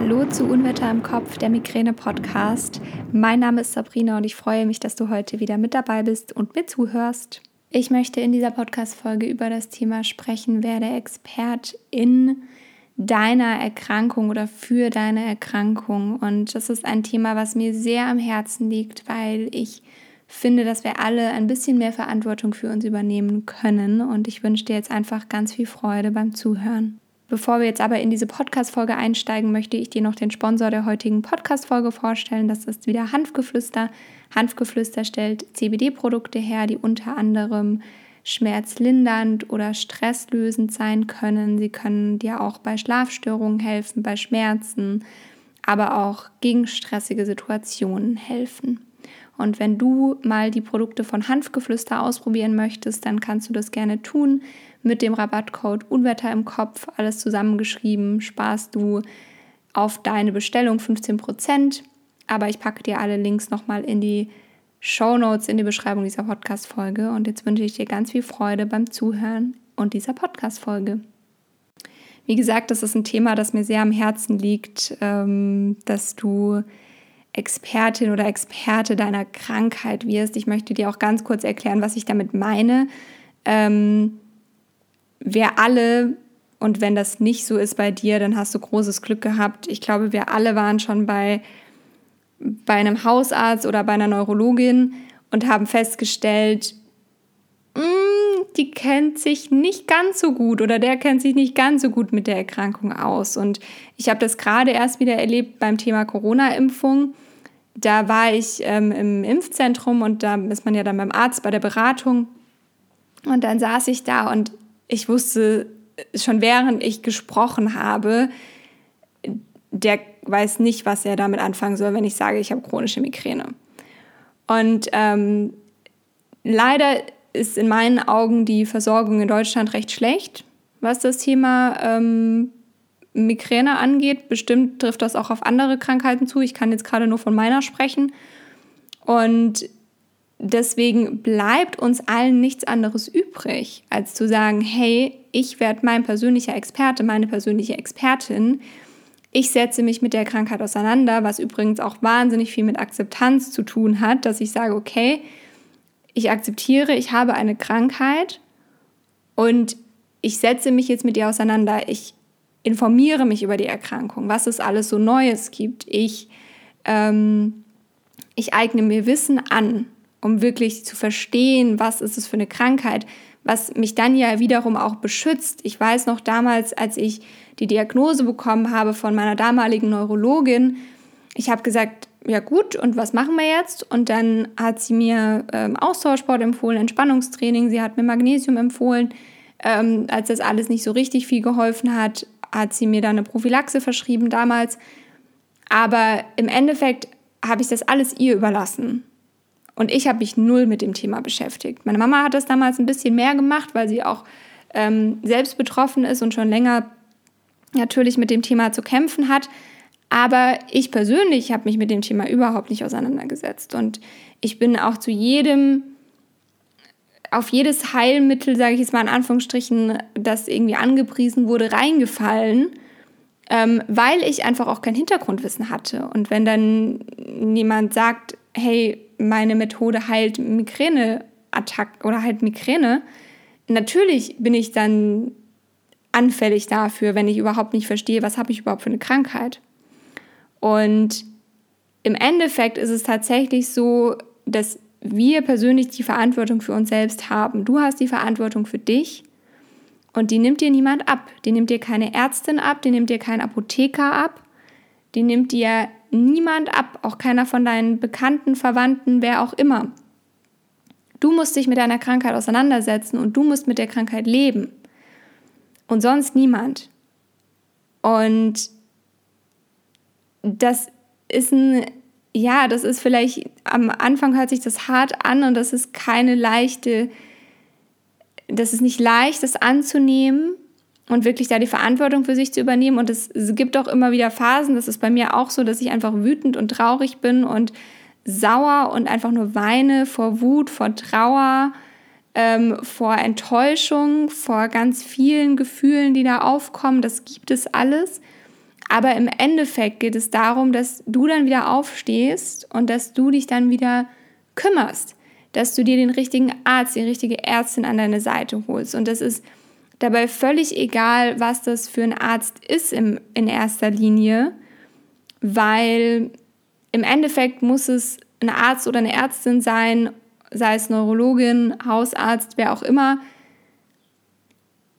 Hallo zu Unwetter im Kopf, der Migräne-Podcast. Mein Name ist Sabrina und ich freue mich, dass du heute wieder mit dabei bist und mir zuhörst. Ich möchte in dieser Podcast-Folge über das Thema sprechen, wer der Expert in deiner Erkrankung oder für deine Erkrankung. Und das ist ein Thema, was mir sehr am Herzen liegt, weil ich finde, dass wir alle ein bisschen mehr Verantwortung für uns übernehmen können. Und ich wünsche dir jetzt einfach ganz viel Freude beim Zuhören. Bevor wir jetzt aber in diese Podcast-Folge einsteigen, möchte ich dir noch den Sponsor der heutigen Podcast-Folge vorstellen. Das ist wieder Hanfgeflüster. Hanfgeflüster stellt CBD-Produkte her, die unter anderem schmerzlindernd oder stresslösend sein können. Sie können dir auch bei Schlafstörungen helfen, bei Schmerzen, aber auch gegen stressige Situationen helfen. Und wenn du mal die Produkte von Hanfgeflüster ausprobieren möchtest, dann kannst du das gerne tun. Mit dem Rabattcode Unwetter im Kopf, alles zusammengeschrieben, sparst du auf deine Bestellung 15%. Aber ich packe dir alle Links nochmal in die Show Notes, in die Beschreibung dieser Podcast-Folge. Und jetzt wünsche ich dir ganz viel Freude beim Zuhören und dieser Podcast-Folge. Wie gesagt, das ist ein Thema, das mir sehr am Herzen liegt, ähm, dass du Expertin oder Experte deiner Krankheit wirst. Ich möchte dir auch ganz kurz erklären, was ich damit meine. Ähm, wir alle, und wenn das nicht so ist bei dir, dann hast du großes Glück gehabt. Ich glaube, wir alle waren schon bei, bei einem Hausarzt oder bei einer Neurologin und haben festgestellt, mm, die kennt sich nicht ganz so gut oder der kennt sich nicht ganz so gut mit der Erkrankung aus. Und ich habe das gerade erst wieder erlebt beim Thema Corona-Impfung da war ich ähm, im Impfzentrum und da ist man ja dann beim Arzt bei der Beratung. Und dann saß ich da und ich wusste schon während ich gesprochen habe, der weiß nicht, was er damit anfangen soll, wenn ich sage, ich habe chronische Migräne. Und ähm, leider ist in meinen Augen die Versorgung in Deutschland recht schlecht, was das Thema ähm, Migräne angeht. Bestimmt trifft das auch auf andere Krankheiten zu. Ich kann jetzt gerade nur von meiner sprechen. Und deswegen bleibt uns allen nichts anderes übrig, als zu sagen, hey, ich werde mein persönlicher Experte, meine persönliche Expertin. Ich setze mich mit der Krankheit auseinander, was übrigens auch wahnsinnig viel mit Akzeptanz zu tun hat, dass ich sage, okay, ich akzeptiere, ich habe eine Krankheit und ich setze mich jetzt mit ihr auseinander. Ich informiere mich über die Erkrankung, was es alles so Neues gibt. Ich, ähm, ich eigne mir Wissen an, um wirklich zu verstehen, was ist es für eine Krankheit, was mich dann ja wiederum auch beschützt. Ich weiß noch damals, als ich die Diagnose bekommen habe von meiner damaligen Neurologin, ich habe gesagt, ja gut, und was machen wir jetzt? Und dann hat sie mir ähm, Austauschsport empfohlen, Entspannungstraining, sie hat mir Magnesium empfohlen. Ähm, als das alles nicht so richtig viel geholfen hat, hat sie mir dann eine Prophylaxe verschrieben damals. Aber im Endeffekt habe ich das alles ihr überlassen. Und ich habe mich null mit dem Thema beschäftigt. Meine Mama hat das damals ein bisschen mehr gemacht, weil sie auch ähm, selbst betroffen ist und schon länger natürlich mit dem Thema zu kämpfen hat. Aber ich persönlich habe mich mit dem Thema überhaupt nicht auseinandergesetzt. Und ich bin auch zu jedem auf jedes Heilmittel, sage ich jetzt mal in Anführungsstrichen, das irgendwie angepriesen wurde, reingefallen, ähm, weil ich einfach auch kein Hintergrundwissen hatte. Und wenn dann jemand sagt, hey, meine Methode heilt Migräneattack oder heilt Migräne, natürlich bin ich dann anfällig dafür, wenn ich überhaupt nicht verstehe, was habe ich überhaupt für eine Krankheit. Und im Endeffekt ist es tatsächlich so, dass wir persönlich die Verantwortung für uns selbst haben. Du hast die Verantwortung für dich und die nimmt dir niemand ab. Die nimmt dir keine Ärztin ab, die nimmt dir kein Apotheker ab, die nimmt dir niemand ab, auch keiner von deinen Bekannten, Verwandten, wer auch immer. Du musst dich mit deiner Krankheit auseinandersetzen und du musst mit der Krankheit leben. Und sonst niemand. Und das ist ein ja, das ist vielleicht, am Anfang hört sich das hart an und das ist keine leichte, das ist nicht leicht, das anzunehmen und wirklich da die Verantwortung für sich zu übernehmen. Und es, gibt auch immer wieder Phasen, das ist bei mir auch so, dass ich einfach wütend und traurig bin und sauer und einfach nur weine vor Wut, vor Trauer, ähm, vor Enttäuschung, vor ganz vielen Gefühlen, die da aufkommen. Das gibt es alles. Aber im Endeffekt geht es darum, dass du dann wieder aufstehst und dass du dich dann wieder kümmerst, dass du dir den richtigen Arzt, die richtige Ärztin an deine Seite holst. Und das ist dabei völlig egal, was das für ein Arzt ist im, in erster Linie, weil im Endeffekt muss es ein Arzt oder eine Ärztin sein, sei es Neurologin, Hausarzt, wer auch immer,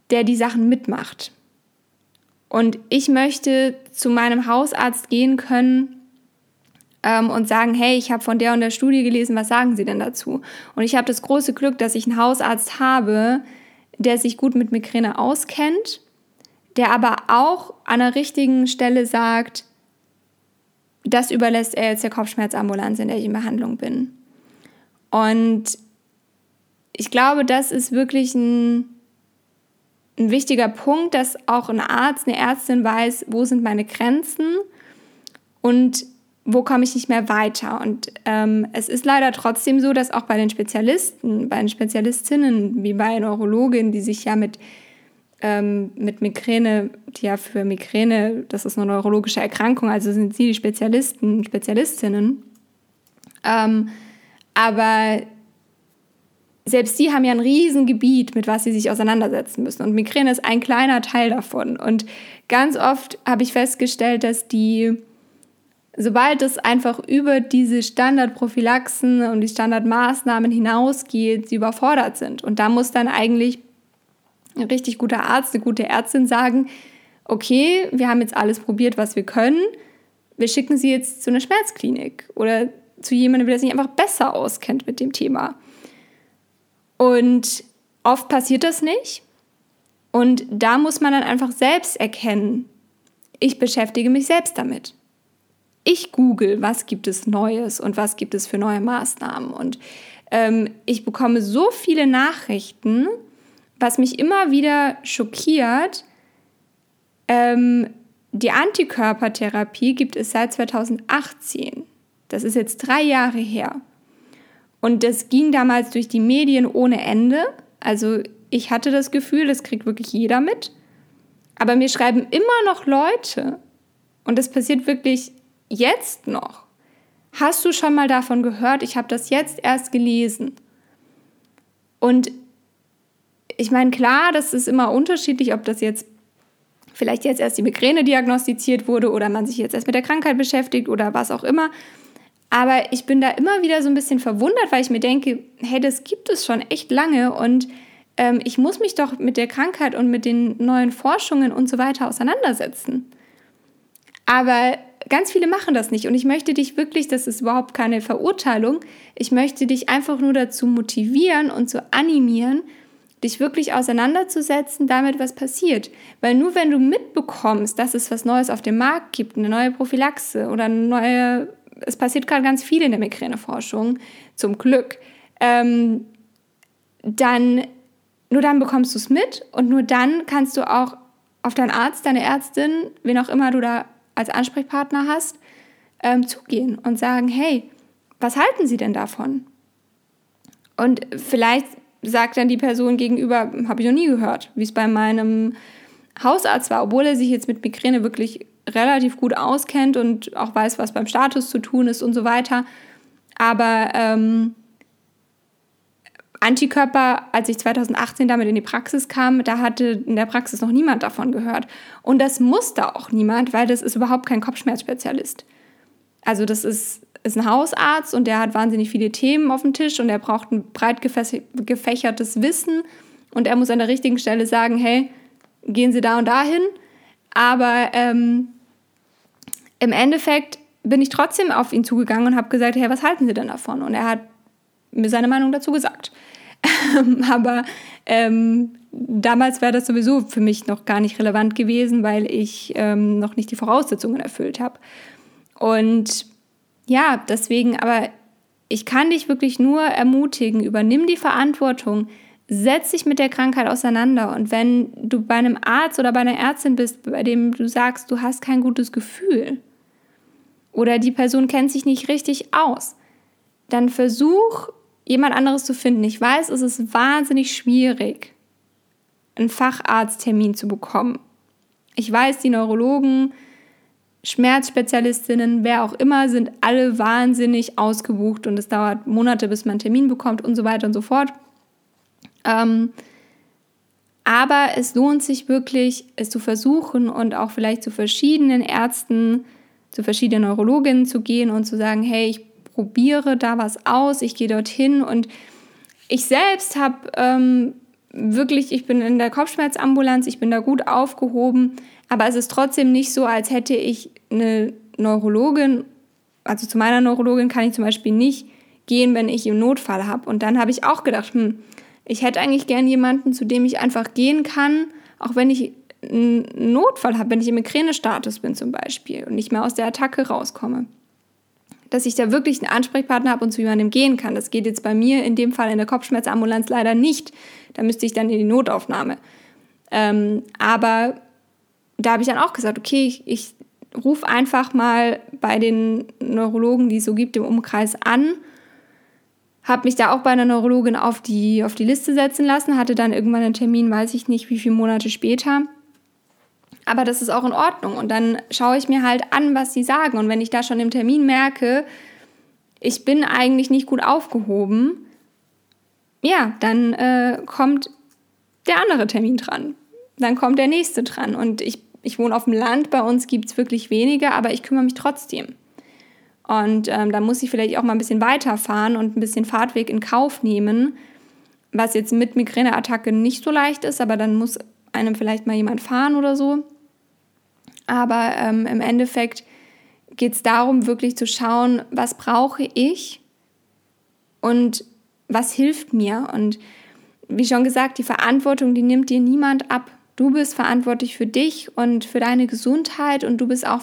der die Sachen mitmacht. Und ich möchte zu meinem Hausarzt gehen können ähm, und sagen, hey, ich habe von der und der Studie gelesen, was sagen Sie denn dazu? Und ich habe das große Glück, dass ich einen Hausarzt habe, der sich gut mit Migräne auskennt, der aber auch an der richtigen Stelle sagt, das überlässt er jetzt der Kopfschmerzambulanz, in der ich in Behandlung bin. Und ich glaube, das ist wirklich ein, ein wichtiger Punkt, dass auch ein Arzt, eine Ärztin weiß, wo sind meine Grenzen und wo komme ich nicht mehr weiter. Und ähm, es ist leider trotzdem so, dass auch bei den Spezialisten, bei den Spezialistinnen, wie bei Neurologinnen, die sich ja mit, ähm, mit Migräne, die ja für Migräne, das ist eine neurologische Erkrankung, also sind sie die Spezialisten, Spezialistinnen. Ähm, aber selbst die haben ja ein Riesengebiet, mit was sie sich auseinandersetzen müssen. Und Migräne ist ein kleiner Teil davon. Und ganz oft habe ich festgestellt, dass die sobald es einfach über diese Standardprophylaxen und die Standardmaßnahmen hinausgeht, sie überfordert sind. Und da muss dann eigentlich ein richtig guter Arzt, eine gute Ärztin sagen, okay, wir haben jetzt alles probiert, was wir können. Wir schicken sie jetzt zu einer Schmerzklinik oder zu jemandem, der sich einfach besser auskennt mit dem Thema. Und oft passiert das nicht. Und da muss man dann einfach selbst erkennen, ich beschäftige mich selbst damit ich google, was gibt es Neues und was gibt es für neue Maßnahmen. Und ähm, ich bekomme so viele Nachrichten, was mich immer wieder schockiert. Ähm, die Antikörpertherapie gibt es seit 2018. Das ist jetzt drei Jahre her. Und das ging damals durch die Medien ohne Ende. Also ich hatte das Gefühl, das kriegt wirklich jeder mit. Aber mir schreiben immer noch Leute, und das passiert wirklich jetzt noch. Hast du schon mal davon gehört? Ich habe das jetzt erst gelesen. Und ich meine, klar, das ist immer unterschiedlich, ob das jetzt vielleicht jetzt erst die Migräne diagnostiziert wurde oder man sich jetzt erst mit der Krankheit beschäftigt oder was auch immer. Aber ich bin da immer wieder so ein bisschen verwundert, weil ich mir denke, hey, das gibt es schon echt lange und ähm, ich muss mich doch mit der Krankheit und mit den neuen Forschungen und so weiter auseinandersetzen. Aber ganz viele machen das nicht. Und ich möchte dich wirklich, das ist überhaupt keine Verurteilung, ich möchte dich einfach nur dazu motivieren und zu animieren, dich wirklich auseinanderzusetzen damit, was passiert. Weil nur wenn du mitbekommst, dass es was Neues auf dem Markt gibt, eine neue Prophylaxe oder eine neue, es passiert gerade ganz viel in der Migräneforschung, zum Glück, ähm, dann, nur dann bekommst du es mit und nur dann kannst du auch auf deinen Arzt, deine Ärztin, wen auch immer du da als Ansprechpartner hast, ähm, zugehen und sagen, hey, was halten Sie denn davon? Und vielleicht sagt dann die Person gegenüber, habe ich noch nie gehört, wie es bei meinem Hausarzt war, obwohl er sich jetzt mit Migräne wirklich relativ gut auskennt und auch weiß, was beim Status zu tun ist und so weiter. Aber ähm, Antikörper, als ich 2018 damit in die Praxis kam, da hatte in der Praxis noch niemand davon gehört. Und das musste auch niemand, weil das ist überhaupt kein Kopfschmerzspezialist. Also das ist, ist ein Hausarzt und der hat wahnsinnig viele Themen auf dem Tisch und er braucht ein breit gefächertes Wissen und er muss an der richtigen Stelle sagen, hey, gehen Sie da und dahin. Aber ähm, im Endeffekt bin ich trotzdem auf ihn zugegangen und habe gesagt, hey, was halten Sie denn davon? Und er hat mir seine Meinung dazu gesagt. Aber ähm, damals wäre das sowieso für mich noch gar nicht relevant gewesen, weil ich ähm, noch nicht die Voraussetzungen erfüllt habe. Und ja, deswegen, aber ich kann dich wirklich nur ermutigen, übernimm die Verantwortung, setz dich mit der Krankheit auseinander. Und wenn du bei einem Arzt oder bei einer Ärztin bist, bei dem du sagst, du hast kein gutes Gefühl oder die Person kennt sich nicht richtig aus, dann versuch jemand anderes zu finden. Ich weiß, es ist wahnsinnig schwierig, einen Facharzttermin zu bekommen. Ich weiß, die Neurologen Schmerzspezialistinnen, wer auch immer, sind alle wahnsinnig ausgebucht und es dauert Monate, bis man einen Termin bekommt und so weiter und so fort. Ähm, aber es lohnt sich wirklich, es zu versuchen und auch vielleicht zu verschiedenen Ärzten, zu verschiedenen Neurologinnen zu gehen und zu sagen, hey, ich probiere da was aus, ich gehe dorthin und ich selbst habe ähm, wirklich, ich bin in der Kopfschmerzambulanz, ich bin da gut aufgehoben, aber es ist trotzdem nicht so, als hätte ich eine Neurologin, also zu meiner Neurologin kann ich zum Beispiel nicht gehen, wenn ich einen Notfall habe. Und dann habe ich auch gedacht, hm, ich hätte eigentlich gern jemanden, zu dem ich einfach gehen kann, auch wenn ich einen Notfall habe, wenn ich im Migränestatus bin zum Beispiel und nicht mehr aus der Attacke rauskomme. Dass ich da wirklich einen Ansprechpartner habe und zu jemandem gehen kann. Das geht jetzt bei mir in dem Fall in der Kopfschmerzambulanz leider nicht. Da müsste ich dann in die Notaufnahme. Ähm, aber da habe ich dann auch gesagt, okay, ich, ich rufe einfach mal bei den Neurologen, die es so gibt, im Umkreis an habe mich da auch bei einer Neurologin auf die, auf die Liste setzen lassen, hatte dann irgendwann einen Termin, weiß ich nicht, wie viele Monate später. Aber das ist auch in Ordnung. Und dann schaue ich mir halt an, was sie sagen. Und wenn ich da schon im Termin merke, ich bin eigentlich nicht gut aufgehoben, ja, dann äh, kommt der andere Termin dran. Dann kommt der nächste dran. Und ich, ich wohne auf dem Land, bei uns gibt es wirklich weniger, aber ich kümmere mich trotzdem. Und ähm, da muss ich vielleicht auch mal ein bisschen weiterfahren und ein bisschen Fahrtweg in Kauf nehmen, was jetzt mit Migräneattacke nicht so leicht ist, aber dann muss einem vielleicht mal jemand fahren oder so. Aber ähm, im Endeffekt geht es darum, wirklich zu schauen, was brauche ich und was hilft mir. Und wie schon gesagt, die Verantwortung, die nimmt dir niemand ab. Du bist verantwortlich für dich und für deine Gesundheit und du bist auch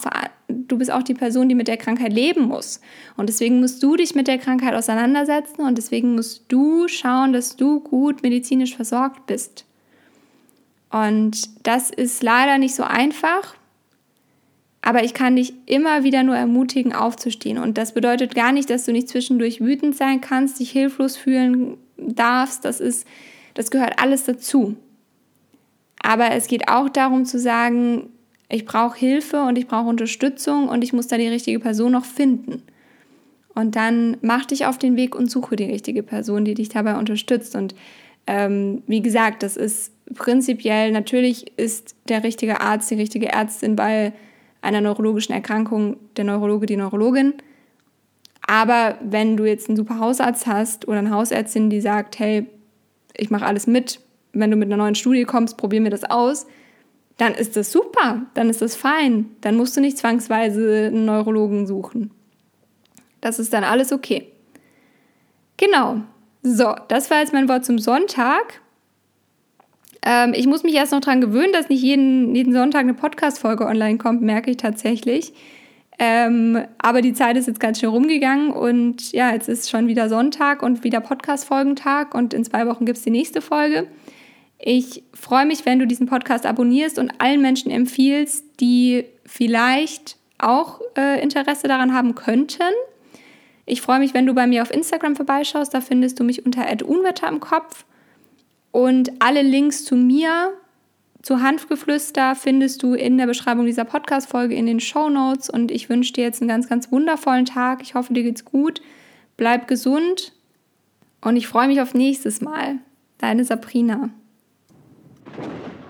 du bist auch die Person, die mit der Krankheit leben muss. Und deswegen musst du dich mit der Krankheit auseinandersetzen und deswegen musst du schauen, dass du gut medizinisch versorgt bist. Und das ist leider nicht so einfach, aber ich kann dich immer wieder nur ermutigen, aufzustehen. Und das bedeutet gar nicht, dass du nicht zwischendurch wütend sein kannst, dich hilflos fühlen darfst. Das ist, das gehört alles dazu. Aber es geht auch darum zu sagen, ich brauche Hilfe und ich brauche Unterstützung und ich muss da die richtige Person noch finden. Und dann mach dich auf den Weg und suche die richtige Person, die dich dabei unterstützt. Und ähm, wie gesagt, das ist prinzipiell, natürlich ist der richtige Arzt, die richtige Ärztin bei einer neurologischen Erkrankung der Neurologe, die Neurologin. Aber wenn du jetzt einen super Hausarzt hast oder eine Hausärztin, die sagt, hey, ich mache alles mit, wenn du mit einer neuen Studie kommst, probieren wir das aus, dann ist das super, dann ist das fein. Dann musst du nicht zwangsweise einen Neurologen suchen. Das ist dann alles okay. Genau. So, das war jetzt mein Wort zum Sonntag. Ähm, ich muss mich erst noch daran gewöhnen, dass nicht jeden, jeden Sonntag eine Podcast-Folge online kommt, merke ich tatsächlich. Ähm, aber die Zeit ist jetzt ganz schön rumgegangen und ja, jetzt ist schon wieder Sonntag und wieder Podcast-Folgentag und in zwei Wochen gibt es die nächste Folge. Ich freue mich, wenn du diesen Podcast abonnierst und allen Menschen empfiehlst, die vielleicht auch äh, Interesse daran haben könnten. Ich freue mich, wenn du bei mir auf Instagram vorbeischaust. Da findest du mich unter Unwetter im Kopf. Und alle Links zu mir, zu Hanfgeflüster, findest du in der Beschreibung dieser Podcast-Folge in den Show Notes. Und ich wünsche dir jetzt einen ganz, ganz wundervollen Tag. Ich hoffe, dir geht's gut. Bleib gesund. Und ich freue mich auf nächstes Mal. Deine Sabrina. Thank you.